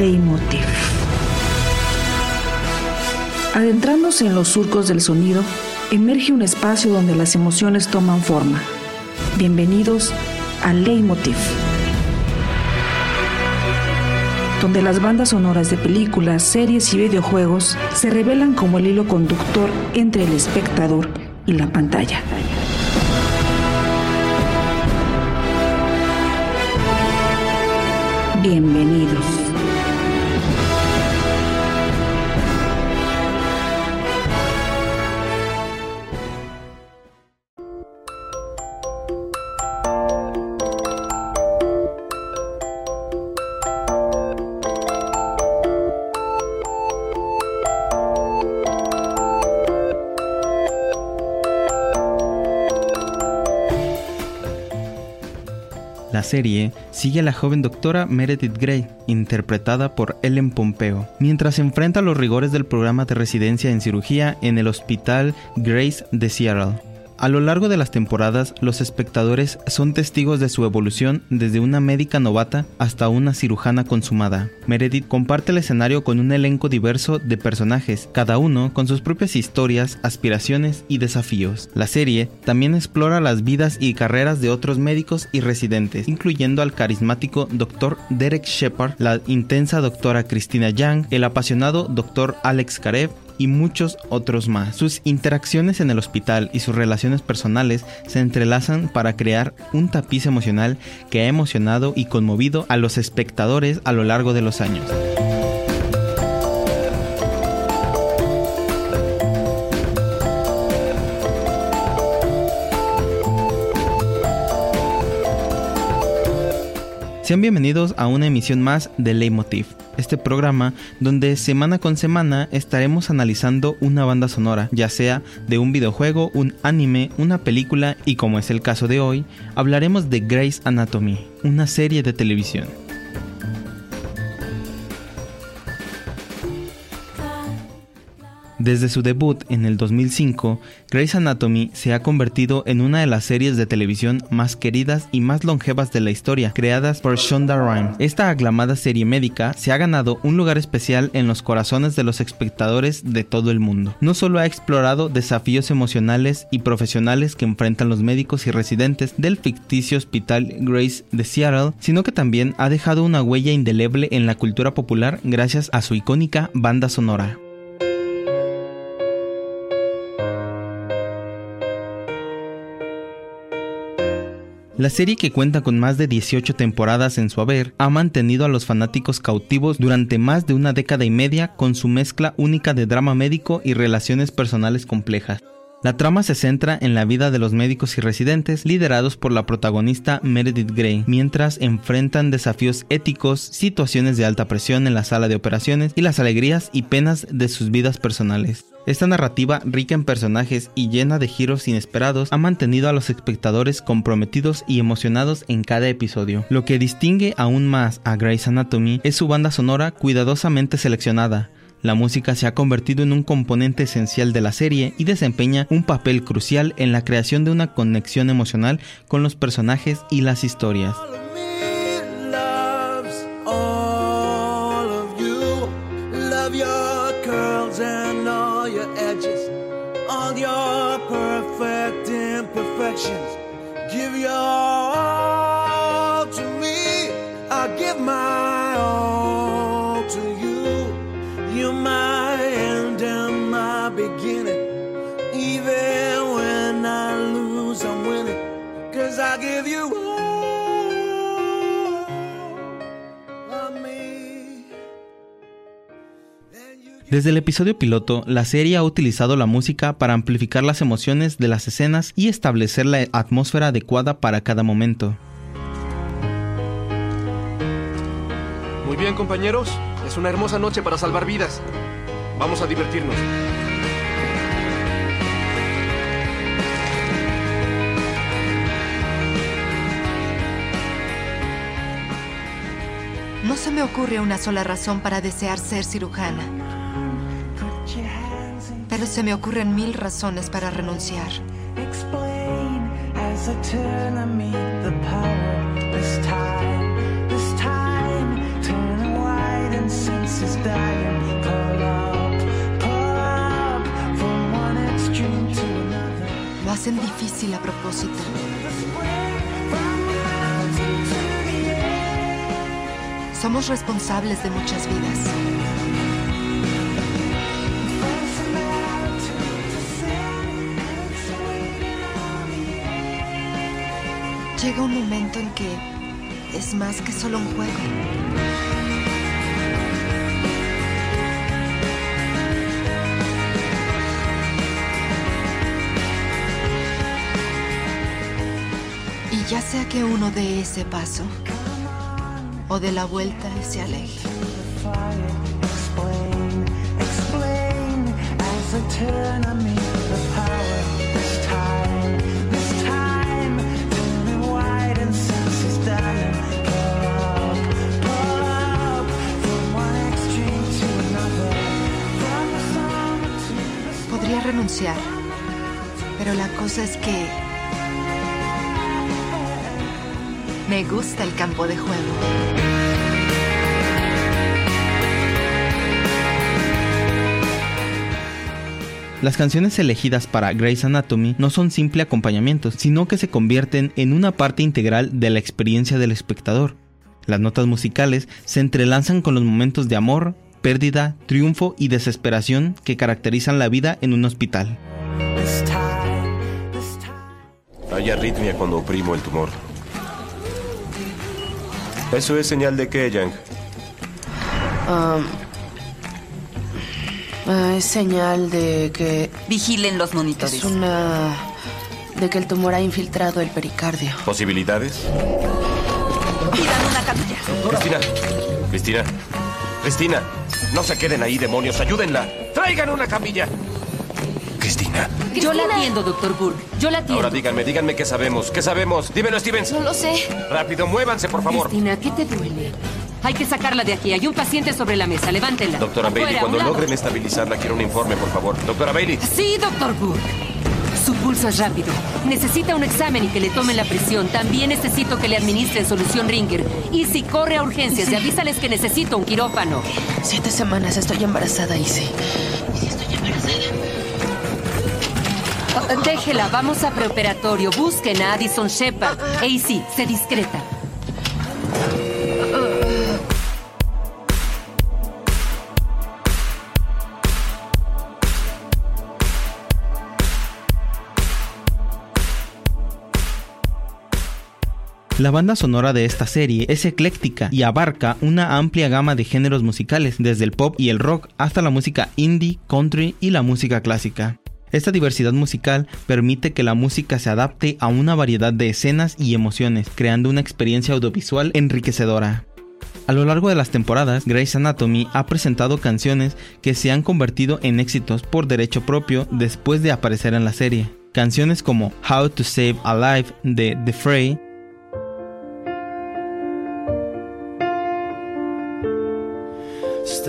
Leitmotiv. Adentrándose en los surcos del sonido, emerge un espacio donde las emociones toman forma. Bienvenidos a Leitmotiv, donde las bandas sonoras de películas, series y videojuegos se revelan como el hilo conductor entre el espectador y la pantalla. Bienvenidos. Serie sigue a la joven doctora Meredith Grey, interpretada por Ellen Pompeo, mientras enfrenta los rigores del programa de residencia en cirugía en el Hospital Grace de Seattle. A lo largo de las temporadas, los espectadores son testigos de su evolución desde una médica novata hasta una cirujana consumada. Meredith comparte el escenario con un elenco diverso de personajes, cada uno con sus propias historias, aspiraciones y desafíos. La serie también explora las vidas y carreras de otros médicos y residentes, incluyendo al carismático Dr. Derek Shepard, la intensa doctora Christina Young, el apasionado Dr. Alex Karev, y muchos otros más. Sus interacciones en el hospital y sus relaciones personales se entrelazan para crear un tapiz emocional que ha emocionado y conmovido a los espectadores a lo largo de los años. Sean bienvenidos a una emisión más de Leitmotiv, este programa donde semana con semana estaremos analizando una banda sonora, ya sea de un videojuego, un anime, una película y como es el caso de hoy, hablaremos de Grey's Anatomy, una serie de televisión. Desde su debut en el 2005, Grey's Anatomy se ha convertido en una de las series de televisión más queridas y más longevas de la historia, creadas por Shonda Rhimes. Esta aclamada serie médica se ha ganado un lugar especial en los corazones de los espectadores de todo el mundo. No solo ha explorado desafíos emocionales y profesionales que enfrentan los médicos y residentes del ficticio hospital Grace de Seattle, sino que también ha dejado una huella indeleble en la cultura popular gracias a su icónica banda sonora. La serie que cuenta con más de 18 temporadas en su haber ha mantenido a los fanáticos cautivos durante más de una década y media con su mezcla única de drama médico y relaciones personales complejas. La trama se centra en la vida de los médicos y residentes liderados por la protagonista Meredith Grey, mientras enfrentan desafíos éticos, situaciones de alta presión en la sala de operaciones y las alegrías y penas de sus vidas personales. Esta narrativa, rica en personajes y llena de giros inesperados, ha mantenido a los espectadores comprometidos y emocionados en cada episodio. Lo que distingue aún más a Grey's Anatomy es su banda sonora cuidadosamente seleccionada. La música se ha convertido en un componente esencial de la serie y desempeña un papel crucial en la creación de una conexión emocional con los personajes y las historias. Desde el episodio piloto, la serie ha utilizado la música para amplificar las emociones de las escenas y establecer la atmósfera adecuada para cada momento. Muy bien compañeros, es una hermosa noche para salvar vidas. Vamos a divertirnos. No se me ocurre una sola razón para desear ser cirujana. Pero se me ocurren mil razones para renunciar. Lo hacen difícil a propósito. Somos responsables de muchas vidas. Llega un momento en que es más que solo un juego. Y ya sea que uno dé ese paso o de la vuelta se aleje. Pero la cosa es que me gusta el campo de juego. Las canciones elegidas para Grey's Anatomy no son simple acompañamientos, sino que se convierten en una parte integral de la experiencia del espectador. Las notas musicales se entrelazan con los momentos de amor, pérdida, triunfo y desesperación que caracterizan la vida en un hospital. Hay arritmia cuando oprimo el tumor. ¿Eso es señal de qué, Yang? Ah, es señal de que Vigilen los monitores. es una... de que el tumor ha infiltrado el pericardio. ¿Posibilidades? Pidan una camilla. Cristina. Cristina. Cristina. No se queden ahí, demonios. Ayúdenla. Traigan una camilla. Cristina. Yo la atiendo, doctor Burke. Yo la atiendo. Ahora díganme, díganme qué sabemos. ¿Qué sabemos? Dímelo, Stevens. No lo sé. Rápido, muévanse, por favor. Cristina, ¿qué te duele? Hay que sacarla de aquí. Hay un paciente sobre la mesa. Levántela. Doctora Bailey, cuando logren estabilizarla, quiero un informe, por favor. Doctora Bailey. Sí, doctor Burke. Pulso es rápido. Necesita un examen y que le tomen la presión. También necesito que le administren solución Ringer. Y si corre a urgencias, y avísales que necesito un quirófano. Siete semanas, estoy embarazada, Izzy. Ah, Déjela, vamos a preoperatorio. Busquen a Addison Shepard. AC, sé discreta. La banda sonora de esta serie es ecléctica y abarca una amplia gama de géneros musicales, desde el pop y el rock hasta la música indie, country y la música clásica. Esta diversidad musical permite que la música se adapte a una variedad de escenas y emociones, creando una experiencia audiovisual enriquecedora. A lo largo de las temporadas, Grey's Anatomy ha presentado canciones que se han convertido en éxitos por derecho propio después de aparecer en la serie. Canciones como How to Save a Life de The Fray,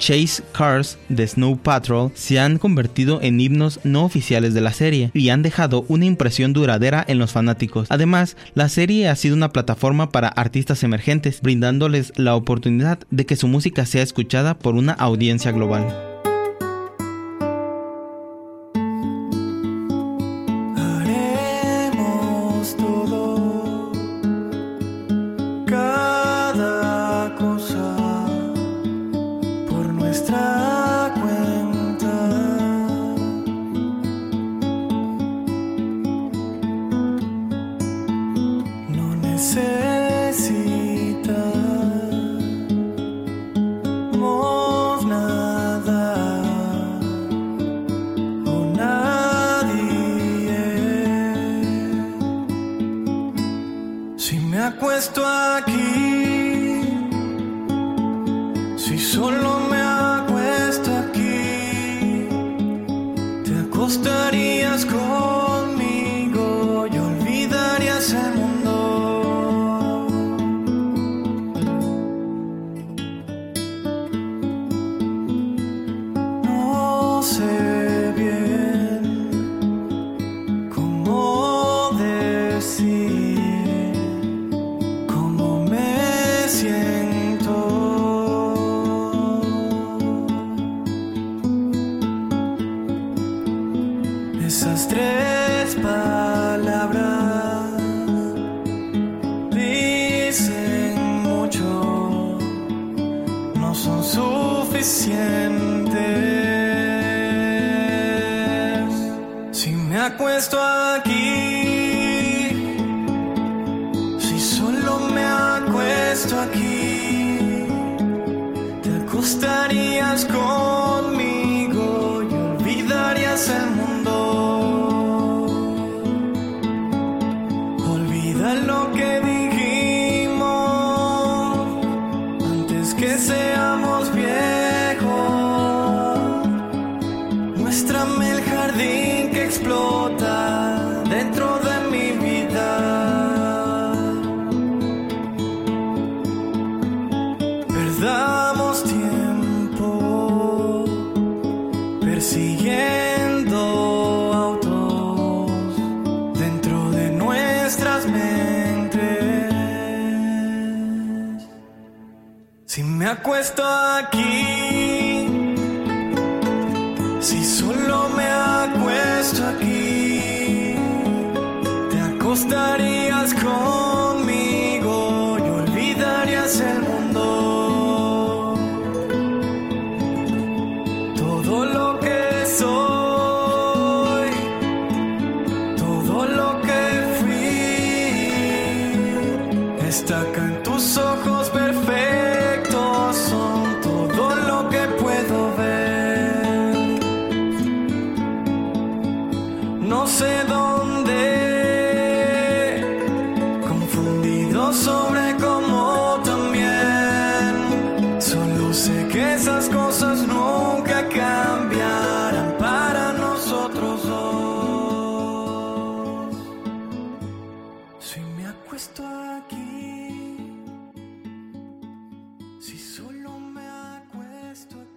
Chase Cars de Snow Patrol se han convertido en himnos no oficiales de la serie y han dejado una impresión duradera en los fanáticos. Además, la serie ha sido una plataforma para artistas emergentes, brindándoles la oportunidad de que su música sea escuchada por una audiencia global. me acuesto aquí, si solo me acuesto aquí, te acostarías con acuesto aquí, si solo me acuesto aquí, te acostarías conmigo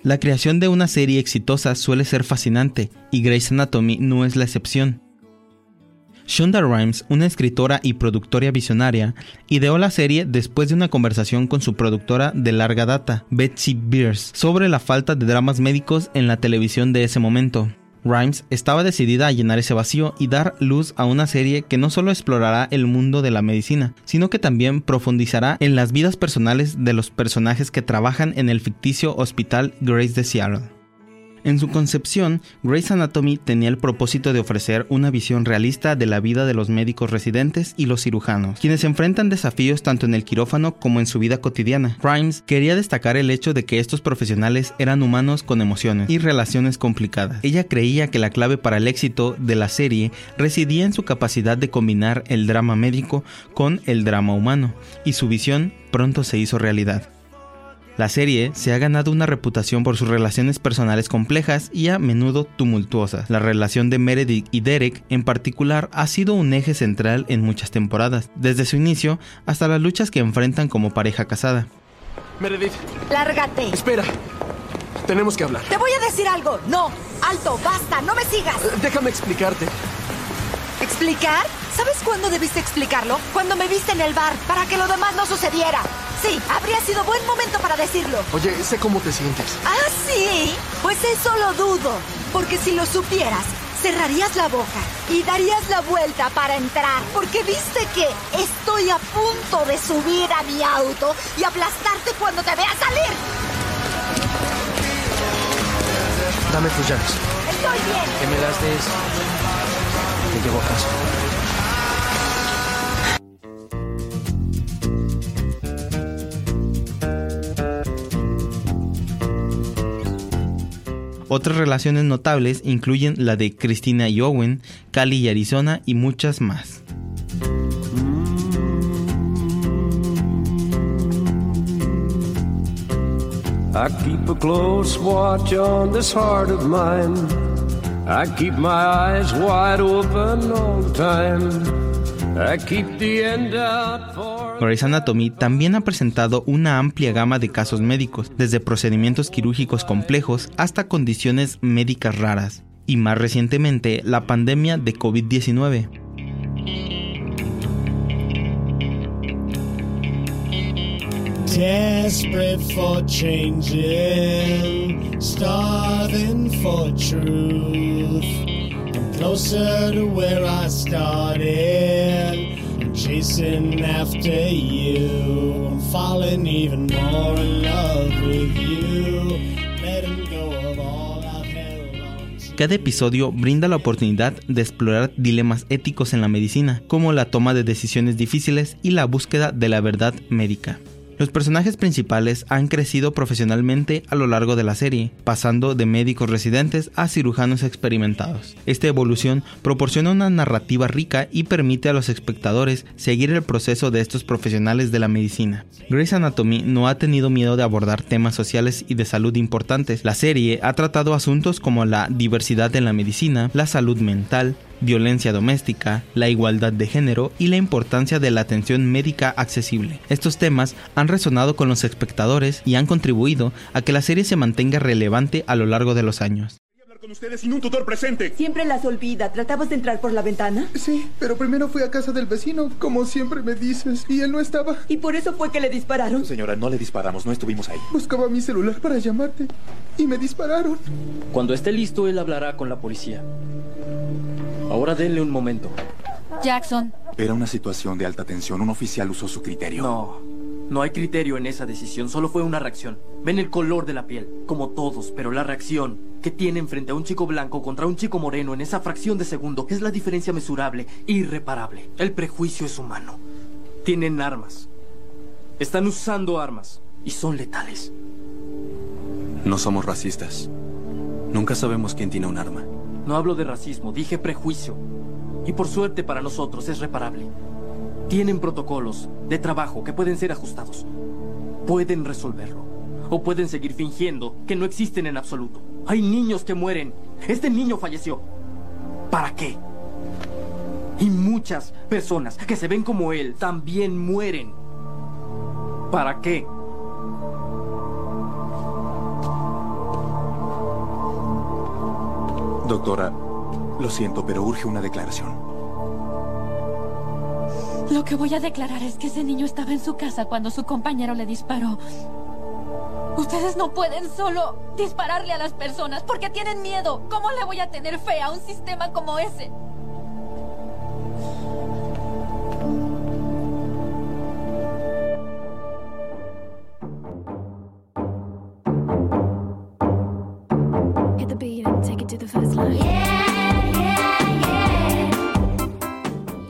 La creación de una serie exitosa suele ser fascinante, y Grey's Anatomy no es la excepción. Shonda Rhimes, una escritora y productora visionaria, ideó la serie después de una conversación con su productora de larga data, Betsy Beers, sobre la falta de dramas médicos en la televisión de ese momento. Rhimes estaba decidida a llenar ese vacío y dar luz a una serie que no solo explorará el mundo de la medicina, sino que también profundizará en las vidas personales de los personajes que trabajan en el ficticio hospital Grace de Seattle. En su concepción, Grey's Anatomy tenía el propósito de ofrecer una visión realista de la vida de los médicos residentes y los cirujanos, quienes enfrentan desafíos tanto en el quirófano como en su vida cotidiana. Rhimes quería destacar el hecho de que estos profesionales eran humanos con emociones y relaciones complicadas. Ella creía que la clave para el éxito de la serie residía en su capacidad de combinar el drama médico con el drama humano, y su visión pronto se hizo realidad. La serie se ha ganado una reputación por sus relaciones personales complejas y a menudo tumultuosas. La relación de Meredith y Derek en particular ha sido un eje central en muchas temporadas, desde su inicio hasta las luchas que enfrentan como pareja casada. Meredith, Lárgate. espera. Tenemos que hablar. Te voy a decir algo. No, alto, basta, no me sigas. Déjame explicarte. ¿Explicar? ¿Sabes cuándo debiste explicarlo? Cuando me viste en el bar, para que lo demás no sucediera. Sí, habría sido buen momento para decirlo. Oye, sé cómo te sientes. ¿Ah, sí? Pues eso lo dudo. Porque si lo supieras, cerrarías la boca y darías la vuelta para entrar. Porque viste que estoy a punto de subir a mi auto y aplastarte cuando te vea salir. Dame tus llaves. Estoy bien. Que me las des. Te llevo a casa. Otras relaciones notables incluyen la de Cristina y Owen, Cali y Arizona y muchas más. I keep a close watch on this heart of mine. I keep my eyes wide open all the time. I keep the end out for. Grey's Anatomy también ha presentado una amplia gama de casos médicos, desde procedimientos quirúrgicos complejos hasta condiciones médicas raras, y más recientemente la pandemia de COVID-19. Desperate for changing, starving for truth. I'm closer to where I started. Cada episodio brinda la oportunidad de explorar dilemas éticos en la medicina, como la toma de decisiones difíciles y la búsqueda de la verdad médica. Los personajes principales han crecido profesionalmente a lo largo de la serie, pasando de médicos residentes a cirujanos experimentados. Esta evolución proporciona una narrativa rica y permite a los espectadores seguir el proceso de estos profesionales de la medicina. Grey's Anatomy no ha tenido miedo de abordar temas sociales y de salud importantes. La serie ha tratado asuntos como la diversidad en la medicina, la salud mental, violencia doméstica, la igualdad de género y la importancia de la atención médica accesible. Estos temas han resonado con los espectadores y han contribuido a que la serie se mantenga relevante a lo largo de los años. con ustedes sin un tutor presente. Siempre las olvida. ¿Tratamos de entrar por la ventana? Sí, pero primero fui a casa del vecino, como siempre me dices, y él no estaba. ¿Y por eso fue que le dispararon? Señora, no le disparamos, no estuvimos ahí. Buscaba mi celular para llamarte y me dispararon. Cuando esté listo, él hablará con la policía. Ahora denle un momento. Jackson. Era una situación de alta tensión. Un oficial usó su criterio. No, no hay criterio en esa decisión. Solo fue una reacción. Ven el color de la piel, como todos, pero la reacción que tienen frente a un chico blanco contra un chico moreno en esa fracción de segundo es la diferencia mesurable, irreparable. El prejuicio es humano. Tienen armas. Están usando armas y son letales. No somos racistas. Nunca sabemos quién tiene un arma. No hablo de racismo, dije prejuicio. Y por suerte para nosotros es reparable. Tienen protocolos de trabajo que pueden ser ajustados. Pueden resolverlo. O pueden seguir fingiendo que no existen en absoluto. Hay niños que mueren. Este niño falleció. ¿Para qué? Y muchas personas que se ven como él también mueren. ¿Para qué? Doctora, lo siento, pero urge una declaración. Lo que voy a declarar es que ese niño estaba en su casa cuando su compañero le disparó. Ustedes no pueden solo dispararle a las personas porque tienen miedo. ¿Cómo le voy a tener fe a un sistema como ese?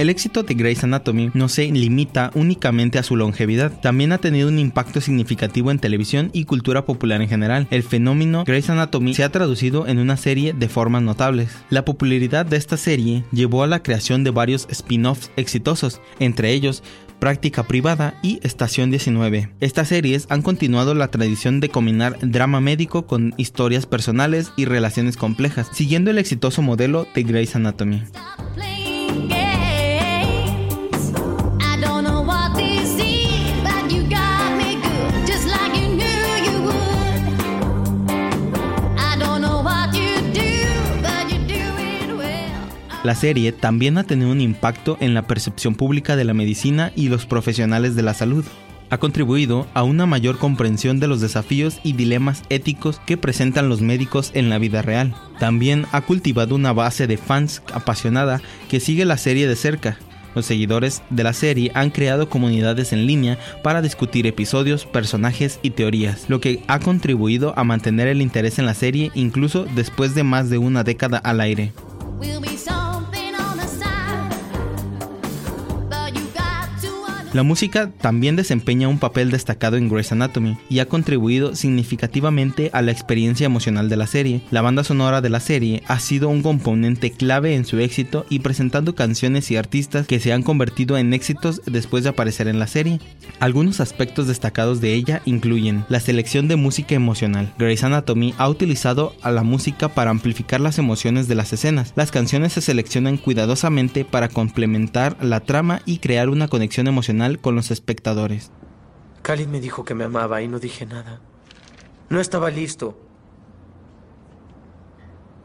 El éxito de Grey's Anatomy no se limita únicamente a su longevidad, también ha tenido un impacto significativo en televisión y cultura popular en general. El fenómeno Grey's Anatomy se ha traducido en una serie de formas notables. La popularidad de esta serie llevó a la creación de varios spin-offs exitosos, entre ellos Práctica Privada y Estación 19. Estas series han continuado la tradición de combinar drama médico con historias personales y relaciones complejas, siguiendo el exitoso modelo de Grey's Anatomy. La serie también ha tenido un impacto en la percepción pública de la medicina y los profesionales de la salud. Ha contribuido a una mayor comprensión de los desafíos y dilemas éticos que presentan los médicos en la vida real. También ha cultivado una base de fans apasionada que sigue la serie de cerca. Los seguidores de la serie han creado comunidades en línea para discutir episodios, personajes y teorías, lo que ha contribuido a mantener el interés en la serie incluso después de más de una década al aire. Will be something La música también desempeña un papel destacado en Grey's Anatomy y ha contribuido significativamente a la experiencia emocional de la serie. La banda sonora de la serie ha sido un componente clave en su éxito y presentando canciones y artistas que se han convertido en éxitos después de aparecer en la serie. Algunos aspectos destacados de ella incluyen la selección de música emocional. Grey's Anatomy ha utilizado a la música para amplificar las emociones de las escenas. Las canciones se seleccionan cuidadosamente para complementar la trama y crear una conexión emocional con los espectadores. Khalid me dijo que me amaba y no dije nada. No estaba listo.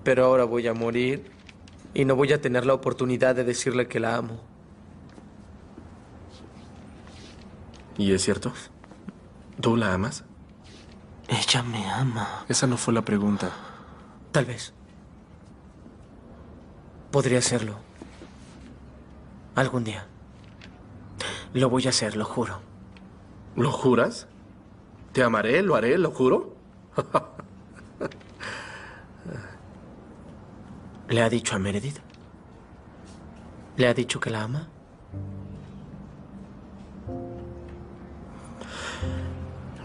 Pero ahora voy a morir y no voy a tener la oportunidad de decirle que la amo. ¿Y es cierto? ¿Tú la amas? Ella me ama. Esa no fue la pregunta. Tal vez. Podría hacerlo. Algún día. Lo voy a hacer, lo juro. ¿Lo juras? ¿Te amaré? ¿Lo haré? ¿Lo juro? ¿Le ha dicho a Meredith? ¿Le ha dicho que la ama?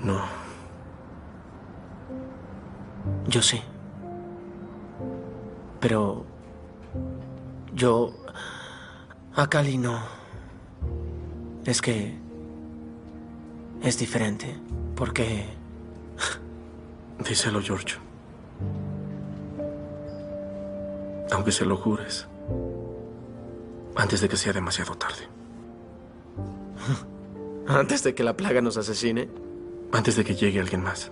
No. Yo sí. Pero yo a Cali no. Es que es diferente, porque Díselo, George. Aunque se lo jures. Antes de que sea demasiado tarde. antes de que la plaga nos asesine, Antes de que llegue alguien más.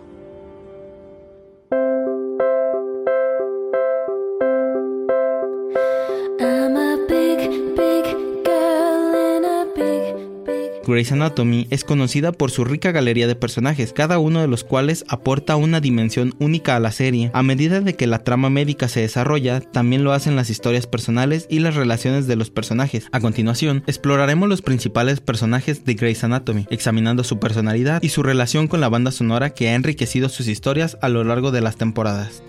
Grey's Anatomy es conocida por su rica galería de personajes, cada uno de los cuales aporta una dimensión única a la serie. A medida de que la trama médica se desarrolla, también lo hacen las historias personales y las relaciones de los personajes. A continuación, exploraremos los principales personajes de Grey's Anatomy, examinando su personalidad y su relación con la banda sonora que ha enriquecido sus historias a lo largo de las temporadas.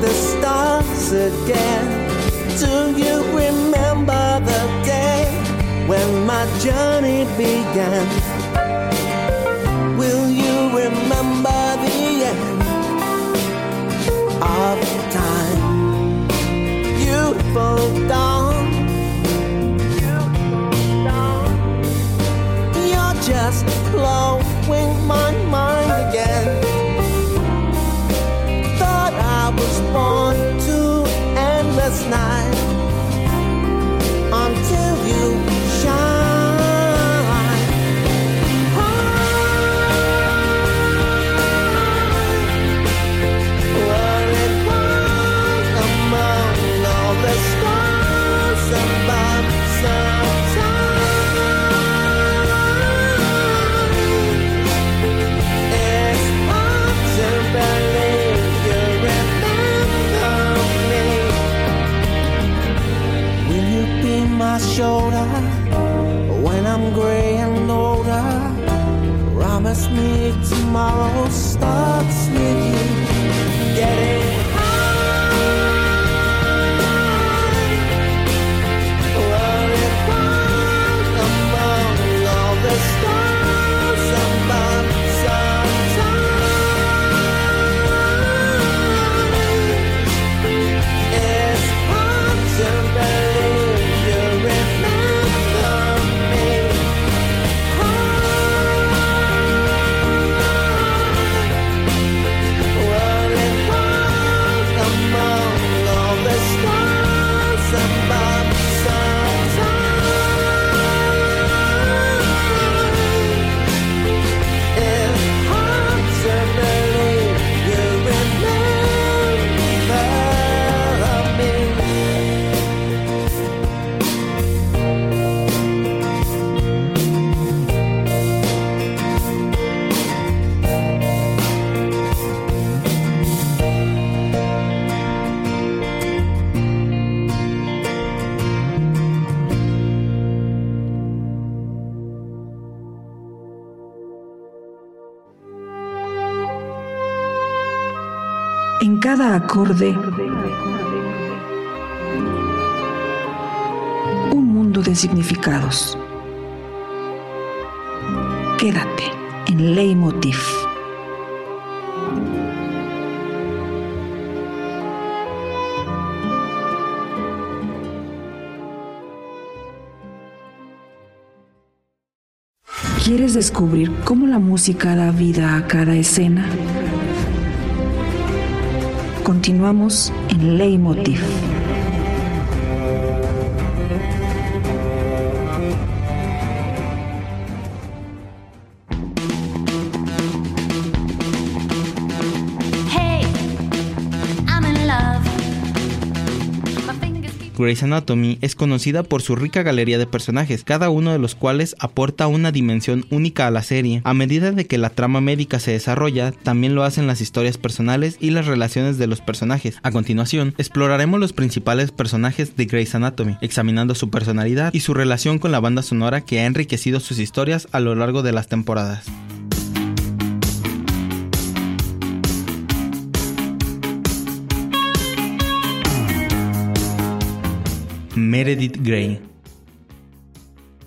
The stars again. Do you remember the day when my journey began? Will you remember the end of time? Beautiful dawn. You're just blowing my гаснет тьма, устат снеги. Acorde, un mundo de significados. Quédate en Leitmotiv. ¿Quieres descubrir cómo la música da vida a cada escena? Continuamos en Leitmotiv. Grey's Anatomy es conocida por su rica galería de personajes, cada uno de los cuales aporta una dimensión única a la serie. A medida de que la trama médica se desarrolla, también lo hacen las historias personales y las relaciones de los personajes. A continuación, exploraremos los principales personajes de Grey's Anatomy, examinando su personalidad y su relación con la banda sonora que ha enriquecido sus historias a lo largo de las temporadas. Meredith Grey.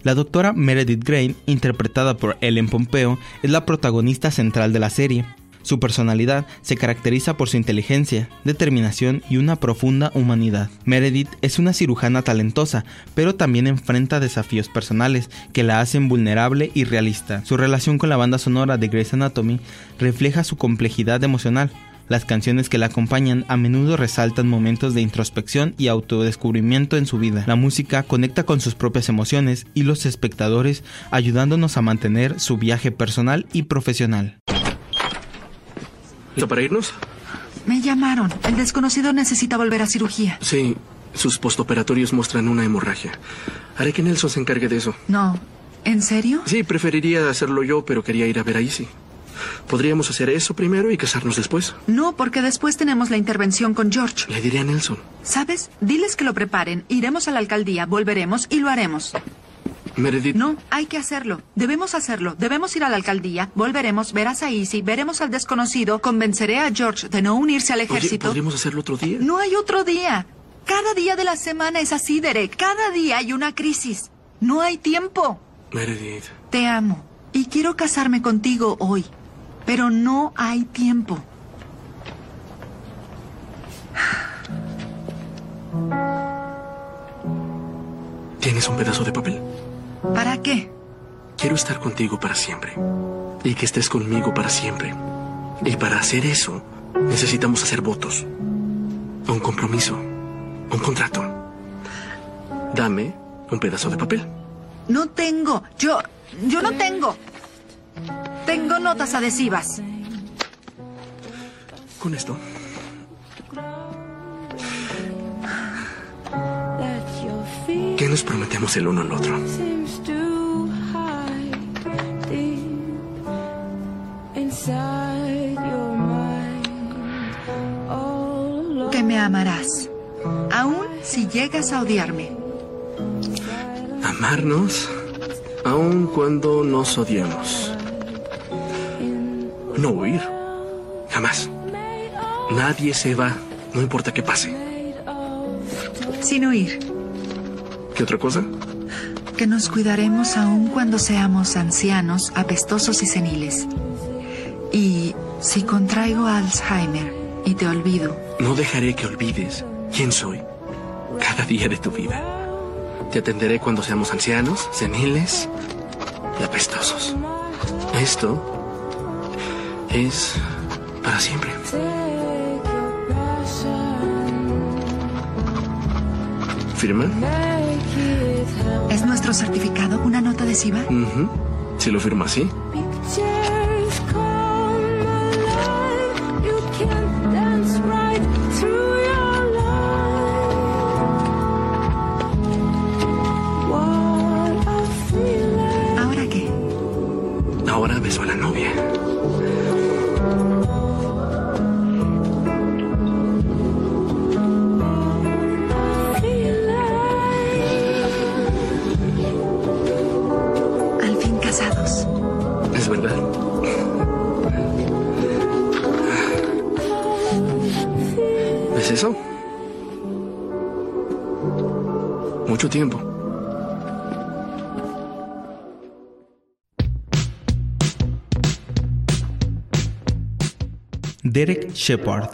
La doctora Meredith Grey, interpretada por Ellen Pompeo, es la protagonista central de la serie. Su personalidad se caracteriza por su inteligencia, determinación y una profunda humanidad. Meredith es una cirujana talentosa, pero también enfrenta desafíos personales que la hacen vulnerable y realista. Su relación con la banda sonora de Grey's Anatomy refleja su complejidad emocional. Las canciones que la acompañan a menudo resaltan momentos de introspección y autodescubrimiento en su vida. La música conecta con sus propias emociones y los espectadores ayudándonos a mantener su viaje personal y profesional. ¿Listo para irnos? Me llamaron. El desconocido necesita volver a cirugía. Sí, sus postoperatorios muestran una hemorragia. Haré que Nelson se encargue de eso. No. ¿En serio? Sí, preferiría hacerlo yo, pero quería ir a ver a Izzy. Podríamos hacer eso primero y casarnos después. No, porque después tenemos la intervención con George. Le diré a Nelson. ¿Sabes? Diles que lo preparen. Iremos a la alcaldía, volveremos y lo haremos. Meredith. No, hay que hacerlo. Debemos hacerlo. Debemos ir a la alcaldía, volveremos, verás a Izzy, veremos al desconocido, convenceré a George de no unirse al Oye, ejército. ¿podríamos hacerlo otro día? No hay otro día. Cada día de la semana es así, Derek. Cada día hay una crisis. No hay tiempo. Meredith. Te amo. Y quiero casarme contigo hoy. Pero no hay tiempo. ¿Tienes un pedazo de papel? ¿Para qué? Quiero estar contigo para siempre. Y que estés conmigo para siempre. Y para hacer eso, necesitamos hacer votos. Un compromiso. Un contrato. Dame un pedazo de papel. No tengo. Yo. Yo no tengo. Tengo notas adhesivas. Con esto. ¿Qué nos prometemos el uno al otro? Que me amarás. Aún si llegas a odiarme. Amarnos aun cuando nos odiamos. No huir. Jamás. Nadie se va, no importa qué pase. Sin huir, ¿Qué otra cosa? que nos cuidaremos aún cuando seamos ancianos, apestosos y seniles. Y si contraigo Alzheimer y te olvido, No dejaré que olvides quién soy cada día de tu vida. Te atenderé cuando seamos ancianos, seniles y apestosos. Esto es para siempre. ¿Firma? ¿es nuestro certificado una nota adhesiva? Ujú. Si lo firma así. Tiempo. Derek Shepard.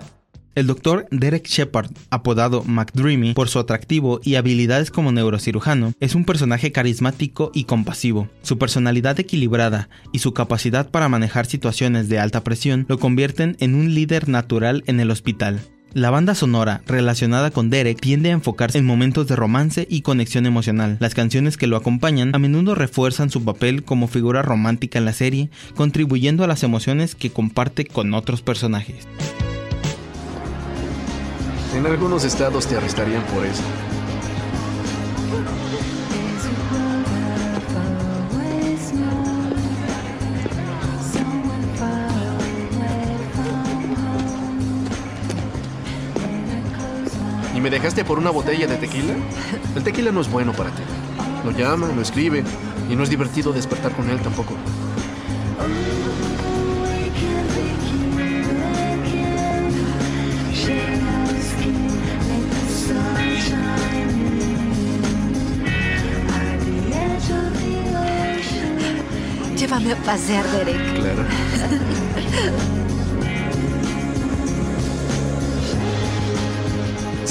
El doctor Derek Shepard, apodado McDreamy por su atractivo y habilidades como neurocirujano, es un personaje carismático y compasivo. Su personalidad equilibrada y su capacidad para manejar situaciones de alta presión lo convierten en un líder natural en el hospital. La banda sonora relacionada con Derek tiende a enfocarse en momentos de romance y conexión emocional. Las canciones que lo acompañan a menudo refuerzan su papel como figura romántica en la serie, contribuyendo a las emociones que comparte con otros personajes. En algunos estados te arrestarían por eso. ¿Y me dejaste por una botella de tequila? El tequila no es bueno para ti. Lo llama, lo escribe, y no es divertido despertar con él tampoco. Llévame a pasear, Derek. Claro.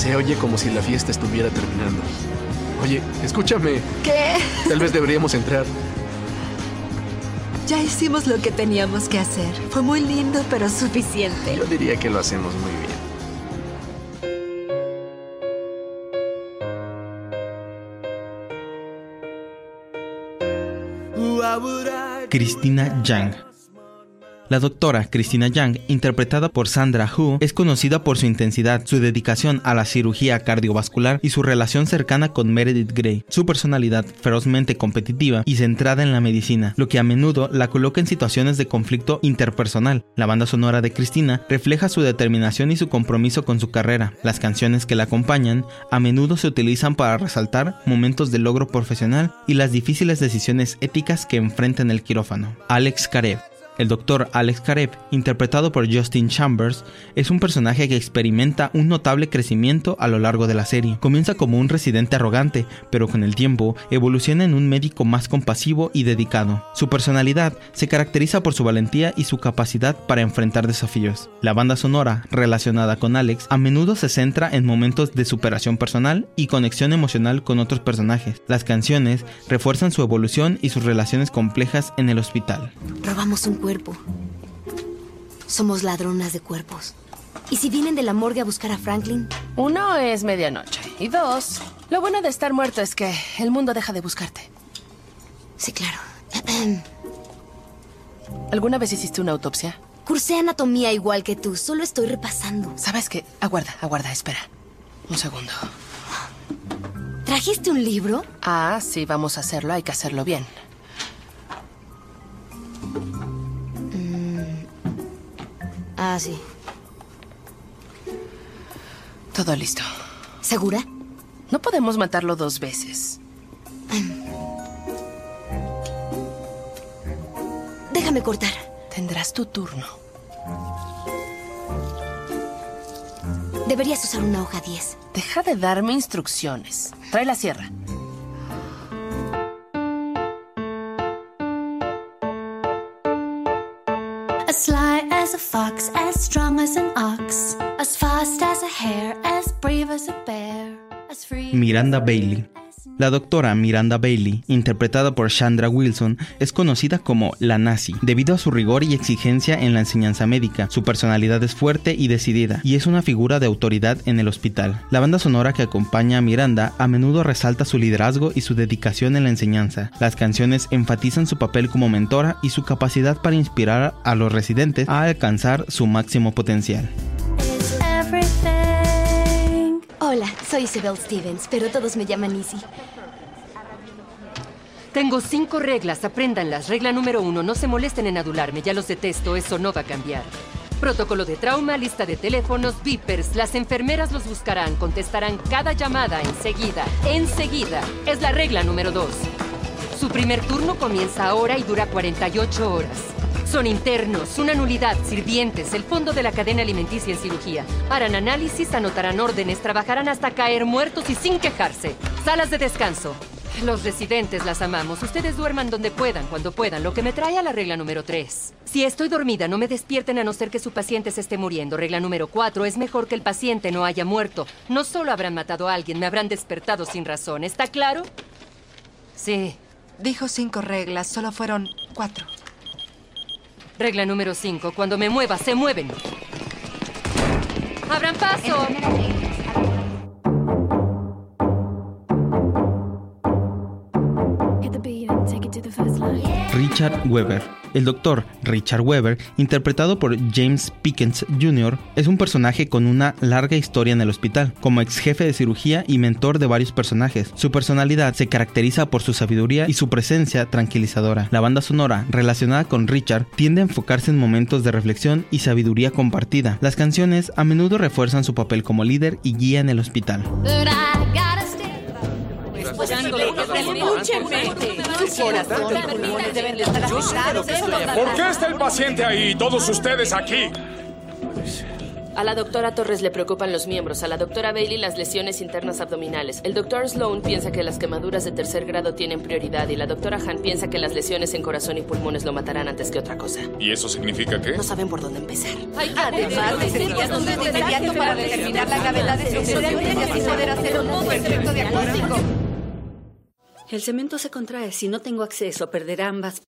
Se oye como si la fiesta estuviera terminando. Oye, escúchame. ¿Qué? Tal vez deberíamos entrar. Ya hicimos lo que teníamos que hacer. Fue muy lindo, pero suficiente. Yo diría que lo hacemos muy bien. Christina Yang. La doctora Christina Yang, interpretada por Sandra Hu, es conocida por su intensidad, su dedicación a la cirugía cardiovascular y su relación cercana con Meredith Grey. Su personalidad ferozmente competitiva y centrada en la medicina, lo que a menudo la coloca en situaciones de conflicto interpersonal. La banda sonora de Christina refleja su determinación y su compromiso con su carrera. Las canciones que la acompañan a menudo se utilizan para resaltar momentos de logro profesional y las difíciles decisiones éticas que enfrenta en el quirófano. Alex Karev el doctor Alex Karev, interpretado por Justin Chambers, es un personaje que experimenta un notable crecimiento a lo largo de la serie. Comienza como un residente arrogante, pero con el tiempo evoluciona en un médico más compasivo y dedicado. Su personalidad se caracteriza por su valentía y su capacidad para enfrentar desafíos. La banda sonora relacionada con Alex a menudo se centra en momentos de superación personal y conexión emocional con otros personajes. Las canciones refuerzan su evolución y sus relaciones complejas en el hospital. Un cuerpo. Somos ladronas de cuerpos. ¿Y si vienen de la morgue a buscar a Franklin? Uno es medianoche. Y dos, lo bueno de estar muerto es que el mundo deja de buscarte. Sí, claro. ¿Alguna vez hiciste una autopsia? Cursé anatomía igual que tú, solo estoy repasando. ¿Sabes qué? Aguarda, aguarda, espera. Un segundo. ¿Trajiste un libro? Ah, sí, vamos a hacerlo. Hay que hacerlo bien. Ah, sí. Todo listo. ¿Segura? No podemos matarlo dos veces. Déjame cortar. Tendrás tu turno. Deberías usar una hoja 10. Deja de darme instrucciones. Trae la sierra. A as a fox, as strong as an ox, as fast as a hare, as brave as a bear, as free. Miranda Bailey. La doctora Miranda Bailey, interpretada por Chandra Wilson, es conocida como la nazi debido a su rigor y exigencia en la enseñanza médica. Su personalidad es fuerte y decidida, y es una figura de autoridad en el hospital. La banda sonora que acompaña a Miranda a menudo resalta su liderazgo y su dedicación en la enseñanza. Las canciones enfatizan su papel como mentora y su capacidad para inspirar a los residentes a alcanzar su máximo potencial. Hola, soy Isabel Stevens, pero todos me llaman Izzy. Tengo cinco reglas, apréndanlas. Regla número uno, no se molesten en adularme, ya los detesto, eso no va a cambiar. Protocolo de trauma, lista de teléfonos, beepers. Las enfermeras los buscarán, contestarán cada llamada enseguida. Enseguida. Es la regla número dos. Su primer turno comienza ahora y dura 48 horas. Son internos, una nulidad, sirvientes, el fondo de la cadena alimenticia en cirugía. Harán análisis, anotarán órdenes, trabajarán hasta caer muertos y sin quejarse. Salas de descanso. Los residentes las amamos. Ustedes duerman donde puedan, cuando puedan, lo que me trae a la regla número 3. Si estoy dormida, no me despierten a no ser que su paciente se esté muriendo. Regla número 4. Es mejor que el paciente no haya muerto. No solo habrán matado a alguien, me habrán despertado sin razón. ¿Está claro? Sí. Dijo cinco reglas, solo fueron cuatro. Regla número 5. Cuando me mueva, se mueven. ¡Abran paso! Hit the beat and take it to the line. Richard Weber. El doctor Richard Weber, interpretado por James Pickens Jr., es un personaje con una larga historia en el hospital, como ex jefe de cirugía y mentor de varios personajes. Su personalidad se caracteriza por su sabiduría y su presencia tranquilizadora. La banda sonora relacionada con Richard tiende a enfocarse en momentos de reflexión y sabiduría compartida. Las canciones a menudo refuerzan su papel como líder y guía en el hospital. Gotta stay. ¿Por qué está el paciente ahí? Todos ustedes aquí. A la doctora Torres le preocupan los miembros, a la doctora Bailey las lesiones internas abdominales. El doctor Sloan piensa que las quemaduras de tercer grado tienen prioridad y la doctora Han piensa que las lesiones en corazón y pulmones lo matarán antes que otra cosa. ¿Y eso significa qué? No saben por dónde empezar. Además, necesitas un estudio inmediato para determinar la gravedad de sus lesiones y así poder hacer un perfecto diagnóstico. El cemento se contrae. Si no tengo acceso, perderá ambas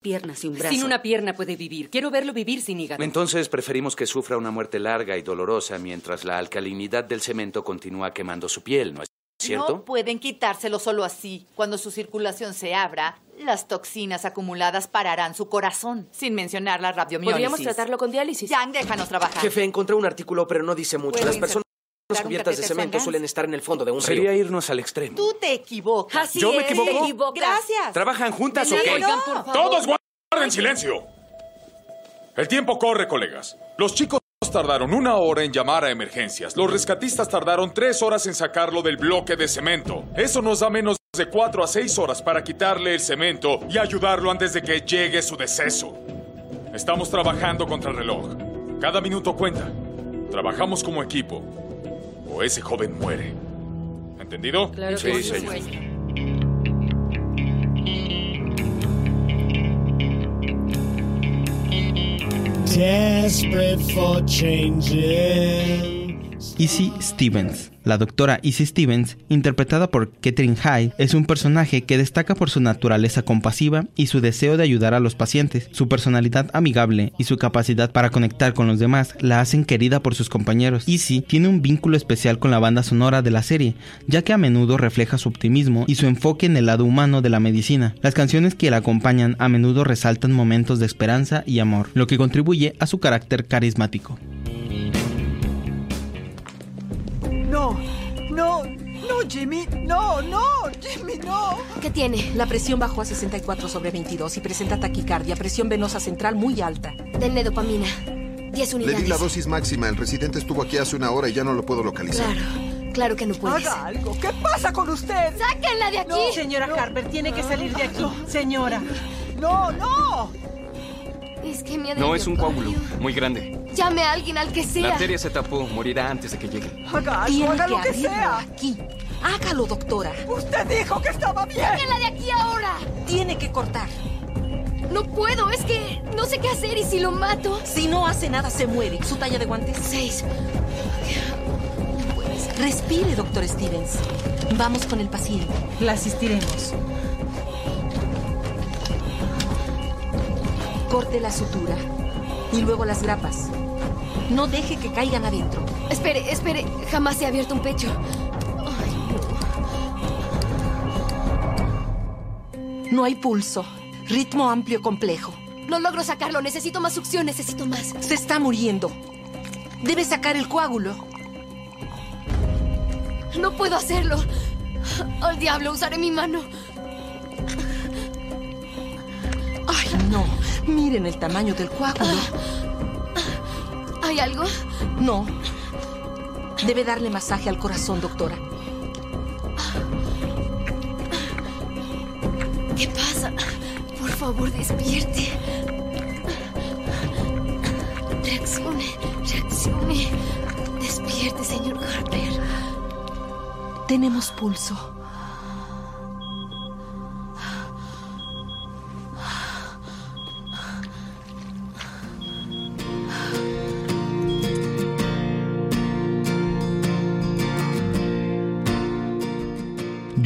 piernas y un brazo. Sin una pierna puede vivir. Quiero verlo vivir sin hígado. Entonces preferimos que sufra una muerte larga y dolorosa mientras la alcalinidad del cemento continúa quemando su piel, ¿no es cierto? No pueden quitárselo solo así. Cuando su circulación se abra, las toxinas acumuladas pararán su corazón, sin mencionar la radiomiólisis. Podríamos tratarlo con diálisis. Jan, déjanos trabajar. Jefe, encontré un artículo, pero no dice mucho. ¿Puedo Las personas un cubiertas de cemento suelen estar en el fondo de un Sería río. irnos al extremo. Tú te equivocas. Así ¿Yo me equivoco? te equivocas. Gracias. ¿Trabajan juntas o qué? no. Todos guarden silencio. El tiempo corre, colegas. Los chicos tardaron una hora en llamar a emergencias. Los rescatistas tardaron tres horas en sacarlo del bloque de cemento. Eso nos da menos de cuatro a seis horas para quitarle el cemento y ayudarlo antes de que llegue su deceso. Estamos trabajando contra el reloj. Cada minuto cuenta. Trabajamos como equipo. O ese joven muere. ¿Entendido? Claro Sí, que sí, señor. güey. Desperate for changing. Izzy Stevens. La doctora Izzy Stevens, interpretada por Catherine Hyde, es un personaje que destaca por su naturaleza compasiva y su deseo de ayudar a los pacientes. Su personalidad amigable y su capacidad para conectar con los demás la hacen querida por sus compañeros. Izzy tiene un vínculo especial con la banda sonora de la serie, ya que a menudo refleja su optimismo y su enfoque en el lado humano de la medicina. Las canciones que la acompañan a menudo resaltan momentos de esperanza y amor, lo que contribuye a su carácter carismático. Jimmy, no, no, Jimmy, no. ¿Qué tiene? La presión bajó a 64 sobre 22 y presenta taquicardia, presión venosa central muy alta. Denle dopamina. 10 Le unidades. di la dosis máxima. El residente estuvo aquí hace una hora y ya no lo puedo localizar. Claro, claro que no puedes. Haga algo. ¿Qué pasa con usted? ¡Sáquenla de aquí! No, Señora no. Harper, tiene que salir de aquí. Señora. No, no. Es que me ha No es un coágulo, muy grande. Llame a alguien al que La sea. arteria se tapó, morirá antes de que llegue. Haga algo, Tiene haga que lo que sea. aquí. Hágalo, doctora. Usted dijo que estaba bien. ¡Sáquenla de aquí ahora! Tiene que cortar. No puedo, es que no sé qué hacer y si lo mato. Si no hace nada, se muere. ¿Su talla de guantes? Seis. Respire, doctor Stevens. Vamos con el paciente. La asistiremos. Corte la sutura y luego las grapas. No deje que caigan adentro. Espere, espere. Jamás se ha abierto un pecho. No hay pulso. Ritmo amplio complejo. No logro sacarlo. Necesito más succión. Necesito más. Se está muriendo. Debe sacar el coágulo. No puedo hacerlo. Al diablo, usaré mi mano. Ay, no. Miren el tamaño del coágulo. ¿Hay algo? No. Debe darle masaje al corazón, doctora. ¿Qué pasa? Por favor, despierte. Reaccione, reaccione. Despierte, señor Harper. Tenemos pulso.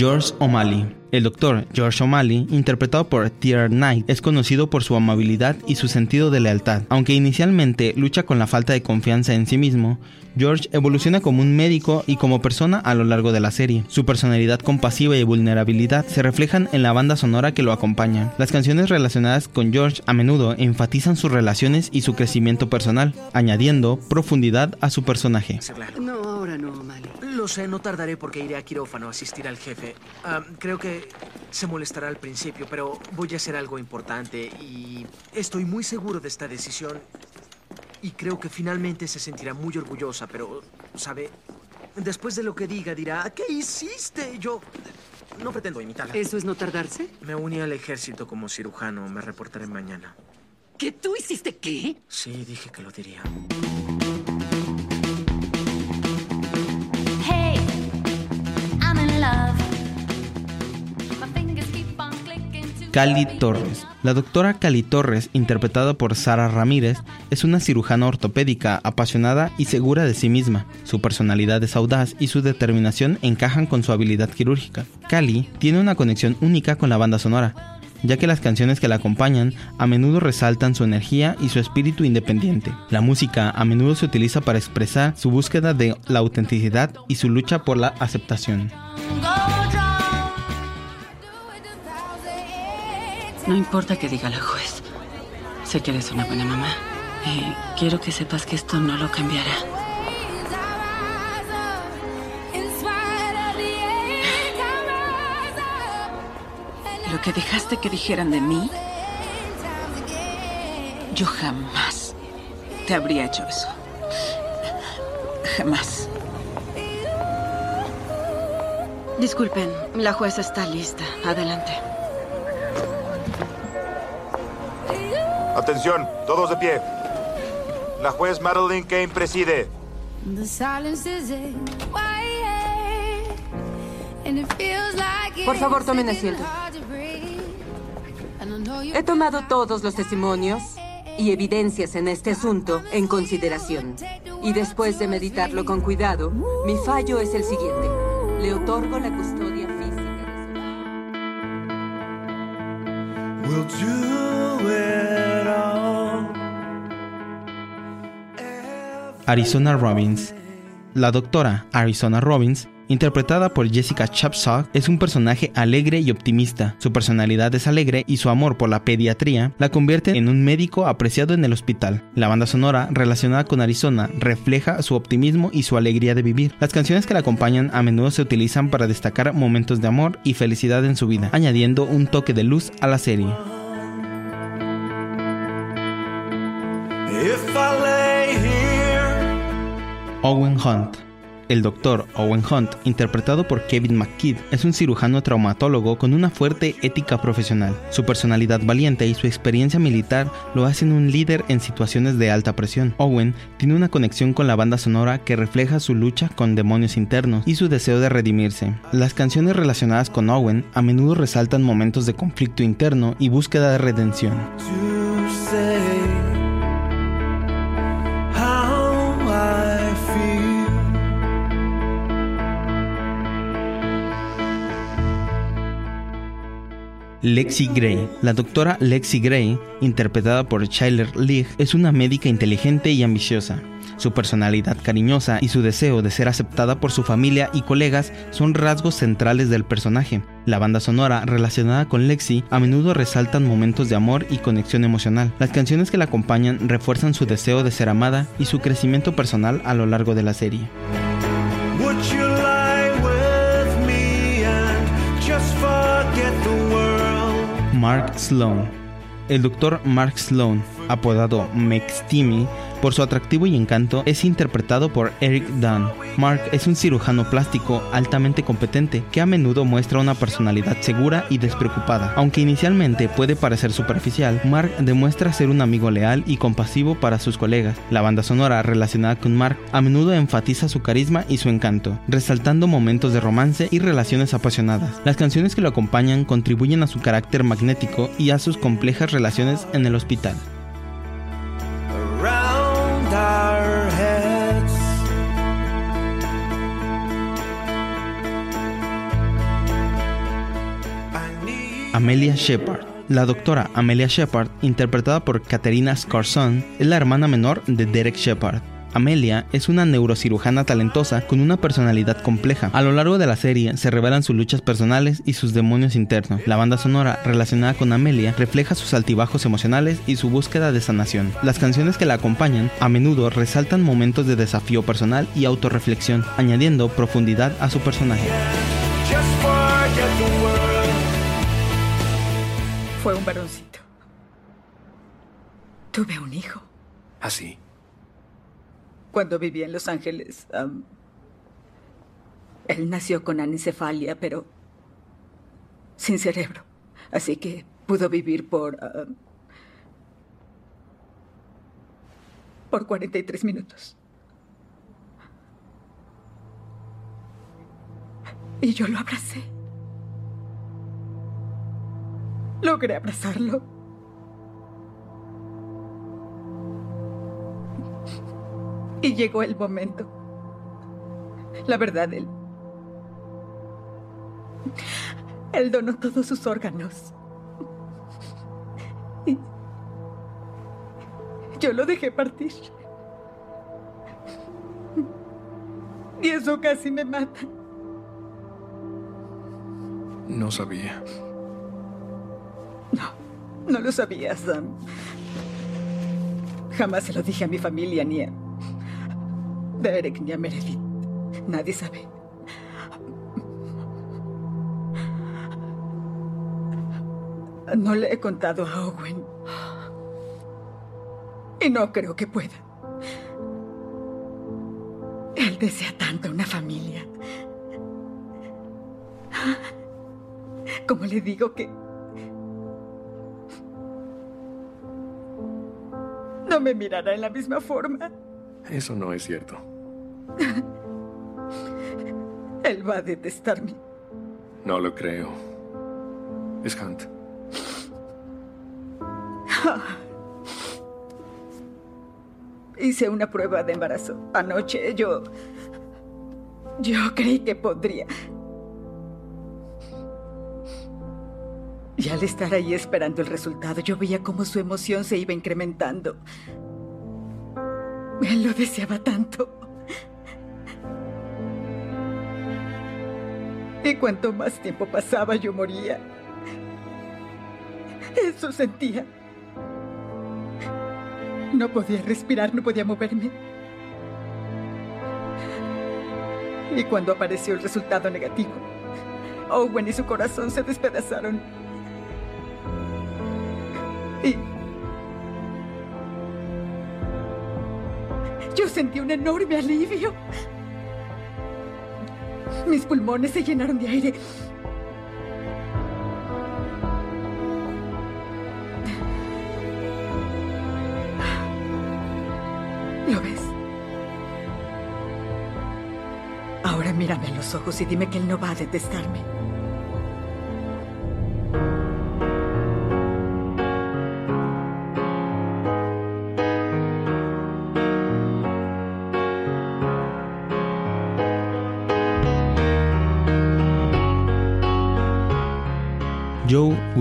George O'Malley. El doctor George O'Malley, interpretado por Tier Knight, es conocido por su amabilidad y su sentido de lealtad. Aunque inicialmente lucha con la falta de confianza en sí mismo, George evoluciona como un médico y como persona a lo largo de la serie. Su personalidad compasiva y vulnerabilidad se reflejan en la banda sonora que lo acompaña. Las canciones relacionadas con George a menudo enfatizan sus relaciones y su crecimiento personal, añadiendo profundidad a su personaje. No, ahora no, Mali. Lo sé, no tardaré porque iré a quirófano a asistir al jefe. Ah, creo que se molestará al principio, pero voy a hacer algo importante y estoy muy seguro de esta decisión. Y creo que finalmente se sentirá muy orgullosa, pero, ¿sabe? Después de lo que diga, dirá, ¿qué hiciste? Yo no pretendo imitarla. ¿Eso es no tardarse? Me uní al ejército como cirujano. Me reportaré mañana. ¿Que tú hiciste qué? Sí, dije que lo diría. Cali Torres. La doctora Cali Torres, interpretada por Sara Ramírez, es una cirujana ortopédica apasionada y segura de sí misma. Su personalidad es audaz y su determinación encajan con su habilidad quirúrgica. Cali tiene una conexión única con la banda sonora, ya que las canciones que la acompañan a menudo resaltan su energía y su espíritu independiente. La música a menudo se utiliza para expresar su búsqueda de la autenticidad y su lucha por la aceptación. No importa que diga la juez. Sé que eres una buena mamá. Y quiero que sepas que esto no lo cambiará. Lo que dejaste que dijeran de mí, yo jamás te habría hecho eso. Jamás. Disculpen, la jueza está lista. Adelante. Atención, todos de pie. La juez Madeline Kane preside. Por favor, tomen asiento. He tomado todos los testimonios y evidencias en este asunto en consideración. Y después de meditarlo con cuidado, mi fallo es el siguiente. Le otorgo la custodia física. We'll do Arizona Robbins. La doctora Arizona Robbins, interpretada por Jessica Chapsaw, es un personaje alegre y optimista. Su personalidad es alegre y su amor por la pediatría la convierte en un médico apreciado en el hospital. La banda sonora relacionada con Arizona refleja su optimismo y su alegría de vivir. Las canciones que la acompañan a menudo se utilizan para destacar momentos de amor y felicidad en su vida, añadiendo un toque de luz a la serie. Owen Hunt. El doctor Owen Hunt, interpretado por Kevin McKidd, es un cirujano traumatólogo con una fuerte ética profesional. Su personalidad valiente y su experiencia militar lo hacen un líder en situaciones de alta presión. Owen tiene una conexión con la banda sonora que refleja su lucha con demonios internos y su deseo de redimirse. Las canciones relacionadas con Owen a menudo resaltan momentos de conflicto interno y búsqueda de redención. Lexi Gray. La doctora Lexi Gray, interpretada por Chyler Leigh, es una médica inteligente y ambiciosa. Su personalidad cariñosa y su deseo de ser aceptada por su familia y colegas son rasgos centrales del personaje. La banda sonora relacionada con Lexi a menudo resaltan momentos de amor y conexión emocional. Las canciones que la acompañan refuerzan su deseo de ser amada y su crecimiento personal a lo largo de la serie. Mark Sloan. El doctor Mark Sloan, apodado McSteamy, por su atractivo y encanto, es interpretado por Eric Dunn. Mark es un cirujano plástico altamente competente que a menudo muestra una personalidad segura y despreocupada. Aunque inicialmente puede parecer superficial, Mark demuestra ser un amigo leal y compasivo para sus colegas. La banda sonora relacionada con Mark a menudo enfatiza su carisma y su encanto, resaltando momentos de romance y relaciones apasionadas. Las canciones que lo acompañan contribuyen a su carácter magnético y a sus complejas relaciones en el hospital. Amelia Shepard. La doctora Amelia Shepard, interpretada por Katerina Scarson, es la hermana menor de Derek Shepard. Amelia es una neurocirujana talentosa con una personalidad compleja. A lo largo de la serie se revelan sus luchas personales y sus demonios internos. La banda sonora relacionada con Amelia refleja sus altibajos emocionales y su búsqueda de sanación. Las canciones que la acompañan a menudo resaltan momentos de desafío personal y autorreflexión, añadiendo profundidad a su personaje. Fue un varoncito. Tuve un hijo. ¿Así? Cuando vivía en Los Ángeles, él nació con anencefalia, pero sin cerebro. Así que pudo vivir por... am, por 43 minutos. Y yo lo abracé. Logré abrazarlo. Y llegó el momento. La verdad, él. Él donó todos sus órganos. Y yo lo dejé partir. Y eso casi me mata. No sabía. No, lo sabía, Sam. Jamás se lo dije a mi familia ni a Derek ni a Meredith. Nadie sabe. No le he contado a Owen. Y no creo que pueda. Él desea tanto una familia. Como le digo que me mirará en la misma forma. Eso no es cierto. Él va a detestarme. No lo creo. Es Hunt. Hice una prueba de embarazo. Anoche yo... Yo creí que podría. Y al estar ahí esperando el resultado, yo veía cómo su emoción se iba incrementando. Él lo deseaba tanto. Y cuanto más tiempo pasaba, yo moría. Eso sentía. No podía respirar, no podía moverme. Y cuando apareció el resultado negativo, Owen y su corazón se despedazaron. Y yo sentí un enorme alivio. Mis pulmones se llenaron de aire. ¿Lo ves? Ahora mírame a los ojos y dime que él no va a detestarme.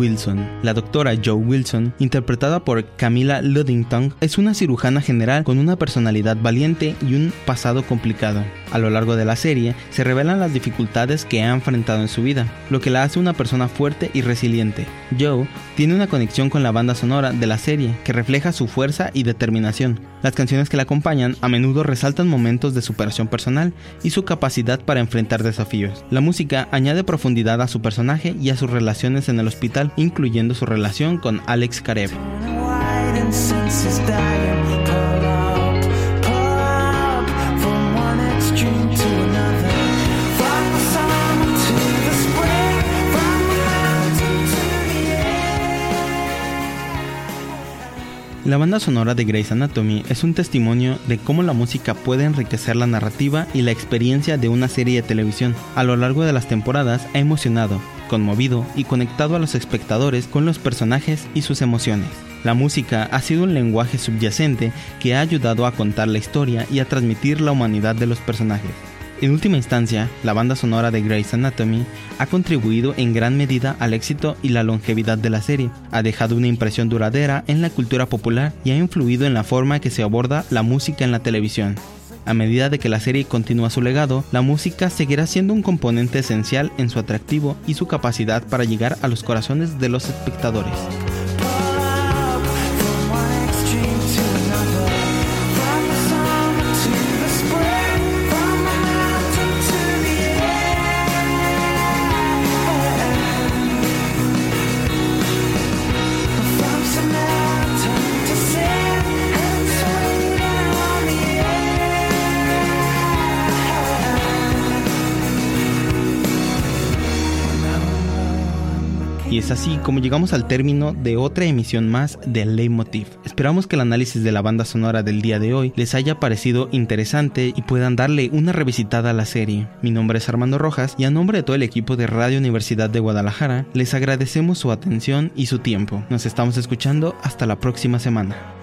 Wilson. La doctora Joe Wilson, interpretada por Camila Luddington, es una cirujana general con una personalidad valiente y un pasado complicado. A lo largo de la serie se revelan las dificultades que ha enfrentado en su vida, lo que la hace una persona fuerte y resiliente. Joe tiene una conexión con la banda sonora de la serie que refleja su fuerza y determinación. Las canciones que la acompañan a menudo resaltan momentos de superación personal y su capacidad para enfrentar desafíos. La música añade profundidad a su personaje y a sus relaciones en el hospital, incluyendo su relación con Alex Karev. La banda sonora de Grey's Anatomy es un testimonio de cómo la música puede enriquecer la narrativa y la experiencia de una serie de televisión. A lo largo de las temporadas ha emocionado, conmovido y conectado a los espectadores con los personajes y sus emociones. La música ha sido un lenguaje subyacente que ha ayudado a contar la historia y a transmitir la humanidad de los personajes. En última instancia, la banda sonora de Grey's Anatomy ha contribuido en gran medida al éxito y la longevidad de la serie, ha dejado una impresión duradera en la cultura popular y ha influido en la forma que se aborda la música en la televisión. A medida de que la serie continúa su legado, la música seguirá siendo un componente esencial en su atractivo y su capacidad para llegar a los corazones de los espectadores. Es así como llegamos al término de otra emisión más de Leitmotiv. Esperamos que el análisis de la banda sonora del día de hoy les haya parecido interesante y puedan darle una revisitada a la serie. Mi nombre es Armando Rojas y a nombre de todo el equipo de Radio Universidad de Guadalajara les agradecemos su atención y su tiempo. Nos estamos escuchando hasta la próxima semana.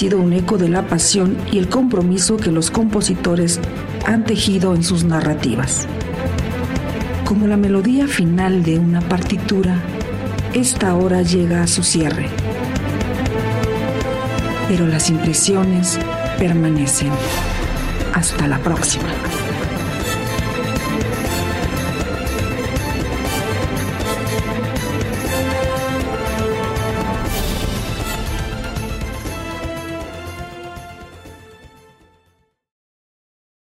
Sido un eco de la pasión y el compromiso que los compositores han tejido en sus narrativas. Como la melodía final de una partitura, esta hora llega a su cierre. Pero las impresiones permanecen. Hasta la próxima.